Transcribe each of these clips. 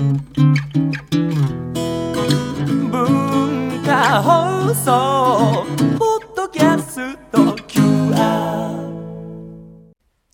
文化放送ポッドキャスト QR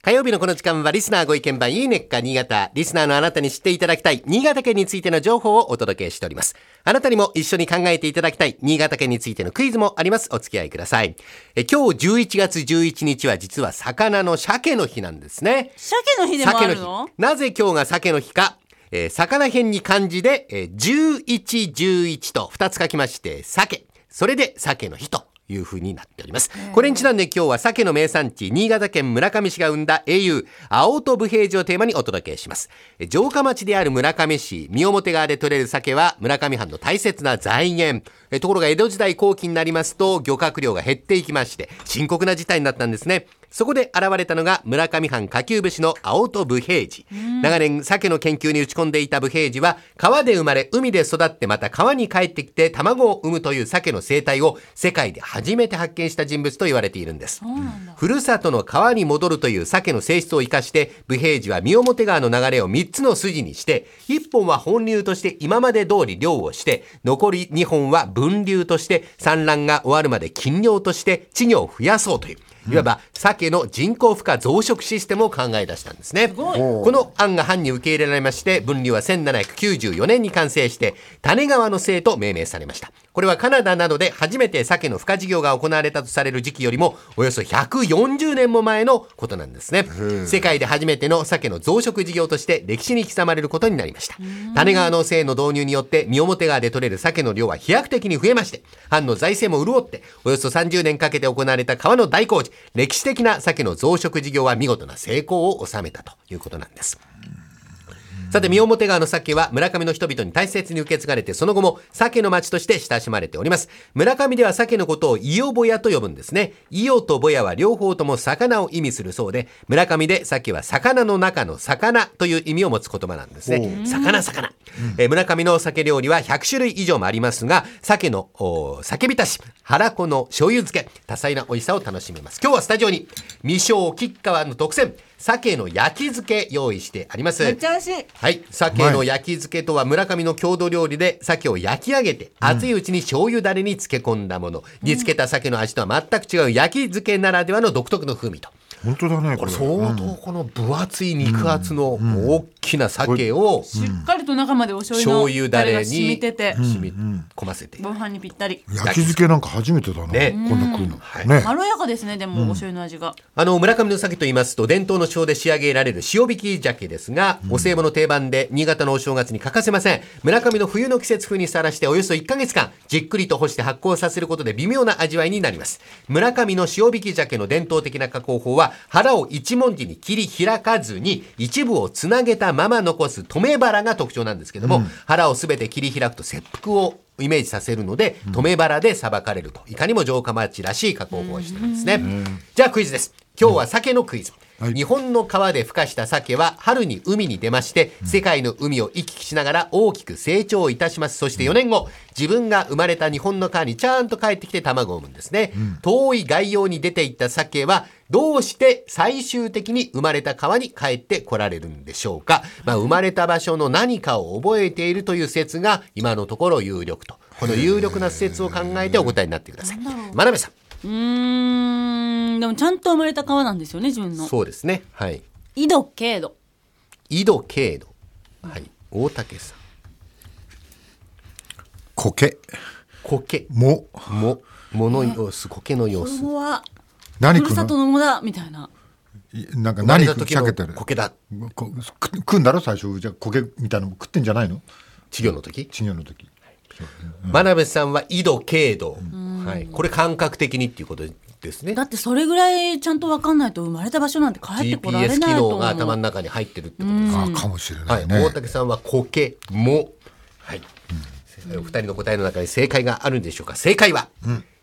火曜日のこの時間はリスナーご意見番いいねっか新潟。リスナーのあなたに知っていただきたい新潟県についての情報をお届けしております。あなたにも一緒に考えていただきたい新潟県についてのクイズもあります。お付き合いください。え今日11月11日は実は魚の鮭の日なんですね。鮭の日でもあ鮭るの。なぜ今日が鮭の日か？えー魚編に漢字で、えー11、11と2つ書きまして、鮭。それで鮭の日と。いう風になっております。これにちなんで今日は鮭の名産地、新潟県村上市が生んだ英雄、青と武平寺をテーマにお届けします。え城下町である村上市、三表川で採れる鮭は村上藩の大切な財源。えところが江戸時代後期になりますと漁獲量が減っていきまして、深刻な事態になったんですね。そこで現れたのが村上藩下級武士の青戸武平次。長年鮭の研究に打ち込んでいた武平次は川で生まれ海で育ってまた川に帰ってきて卵を産むという鮭の生態を世界で初めて発見した人物と言われているんです。ふるさとの川に戻るという鮭の性質を生かして武平次は三表川の流れを3つの筋にして1本は本流として今まで通り漁をして残り2本は分流として産卵が終わるまで禁漁として稚魚を増やそうといういわば鮭の人工孵化増殖システムを考え出したんですね。この案が藩に受け入れられまして、分離は1794年に完成して、種川の姓と命名されました。これはカナダなどで初めて鮭の孵化事業が行われたとされる時期よりも、およそ140年も前のことなんですね。世界で初めての鮭の増殖事業として歴史に刻まれることになりました。種川の姓の導入によって、三表川で取れる鮭の量は飛躍的に増えまして、藩の財政も潤って、およそ30年かけて行われた川の大工事、歴史的な鮭の増殖事業は見事な成功を収めたということなんです。さて、三表川の鮭は村上の人々に大切に受け継がれて、その後も鮭の町として親しまれております。村上では鮭のことを伊予ぼやと呼ぶんですね。伊予とぼやは両方とも魚を意味するそうで、村上で鮭は魚の中の魚という意味を持つ言葉なんですね。魚魚。えー村上の鮭料理は100種類以上もありますが、鮭のお鮭浸し、腹子の醤油漬け、多彩な美味しさを楽しめます。今日はスタジオに、未生吉川の特選、鮭の焼き漬け用意してあります。めっちゃ美味しいはい。鮭の焼き漬けとは村上の郷土料理で鮭を焼き上げて熱いうちに醤油だれに漬け込んだもの。煮付けた鮭の味とは全く違う焼き漬けならではの独特の風味と。本当だねこれ相当この分厚い肉厚の大きな鮭をしっかりと中までお醤油の醤油だれが染みにてて、染み込ませて。ご飯にぴったり。焼き漬けなんか初めてだな、ね。こんな食うの、はい。ね。まろやかですねでも、お醤油の味が。あの、村上の鮭と言いますと、伝統の塩で仕上げられる塩引き鮭ですが、お歳暮の定番で、新潟のお正月に欠かせません。村上の冬の季節風にさらして、およそ1ヶ月間、じっくりと干して発酵させることで微妙な味わいになります。村上の塩引き鮭の伝統的な加工法は、腹を一文字に切り開かずに、一部をつなげたまま残す留め腹が特徴なんですけども、腹をすべて切り開くと切腹をイメージさせるので、留め腹でさばかれると。いかにも城下町らしい加工法をしてるんですね。じゃあクイズです。今日は鮭のクイズ。はい日本の川で孵化した鮭は春に海に出まして、世界の海を行き来しながら大きく成長いたします。そして4年後、自分が生まれた日本の川にちゃんと帰ってきて卵を産むんですね。遠い外洋に出ていった鮭は、どうして最終的に生まれた川に帰ってこられるんでしょうか。まあ、生まれた場所の何かを覚えているという説が今のところ有力と。この有力な説を考えてお答えになってください。真鍋さん。うでもちゃんと生まれた川なんですよね自分のそうですね。はい。緯度経度緯度経度。はい。大竹さん。苔苔。もも、もの様子、苔の様こ子。こは何ふるさとのの桃だみたいないなんか何食うた時の避けてる？苔だ。こ食食うんだろ？最初じゃあ苔みたいなの食ってんじゃないの？治療の時？稚魚の時真鍋さんは緯度経度。はい。これ感覚的にっていうことですねだ。ってそれぐらいちゃんと分かんないと生まれた場所なんて帰ってこられ GPS 機能ないと思うが頭の中に入ってるってことです。あかもしれなはいい。ね、大竹さんは苔も。はい。お二人の答えの中に正解があるんでしょうか。正解は、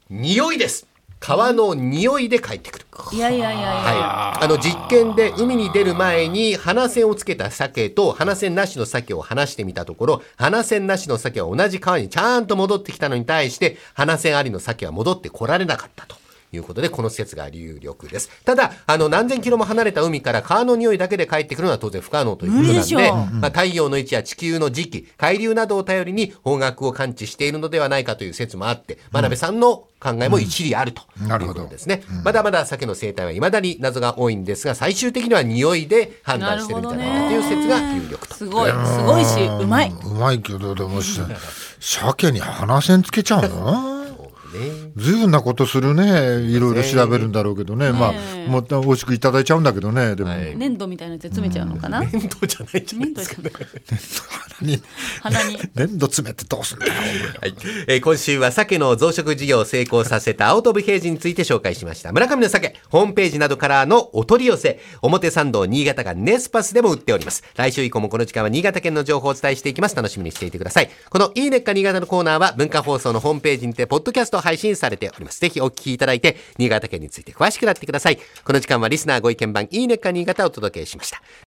匂いです。川の匂いで帰ってくる。いやいやいやいや、はい、あの実験で海に出る前に鼻線をつけた鮭と鼻線なしの鮭を離してみたところ鼻線なしの鮭は同じ川にちゃんと戻ってきたのに対して鼻線ありの鮭は戻ってこられなかったということで、この説が有力です。ただ、あの、何千キロも離れた海から川の匂いだけで帰ってくるのは当然不可能ということなんで、まあ、太陽の位置や地球の時期、海流などを頼りに方角を感知しているのではないかという説もあって、真鍋さんの考えも一理あるというなるほど。ことですね。まだまだ鮭の生態は未だに謎が多いんですが、最終的には匂いで判断してるんじゃないかという説が有力と。すごい、すごいし、うまい。うまいけど、でもし、鮭に鼻線つけちゃうの？ねずいぶんなことするね。いろいろ調べるんだろうけどね。まあ、もっと美味しくいただいちゃうんだけどね。でも、はい粘土みたいなやつで詰めちゃうのかな、粘土じゃないじゃない粘土ですかじゃないに鼻に。粘土詰めてどうすんだよ。はいえー今週は鮭の増殖事業を成功させたアウトオブ平時について紹介しました。村上の鮭、ホームページなどからのお取り寄せ、表参道新潟がネスパスでも売っております。来週以降もこの時間は新潟県の情報をお伝えしていきます。楽しみにしていてください。このいいねっか新潟のコーナーは文化放送のホームページにてポッドキャスト配信されております。ぜひお聞きいただいて、新潟県について詳しくなってください。この時間はリスナーご意見番いいねか新潟をお届けしました。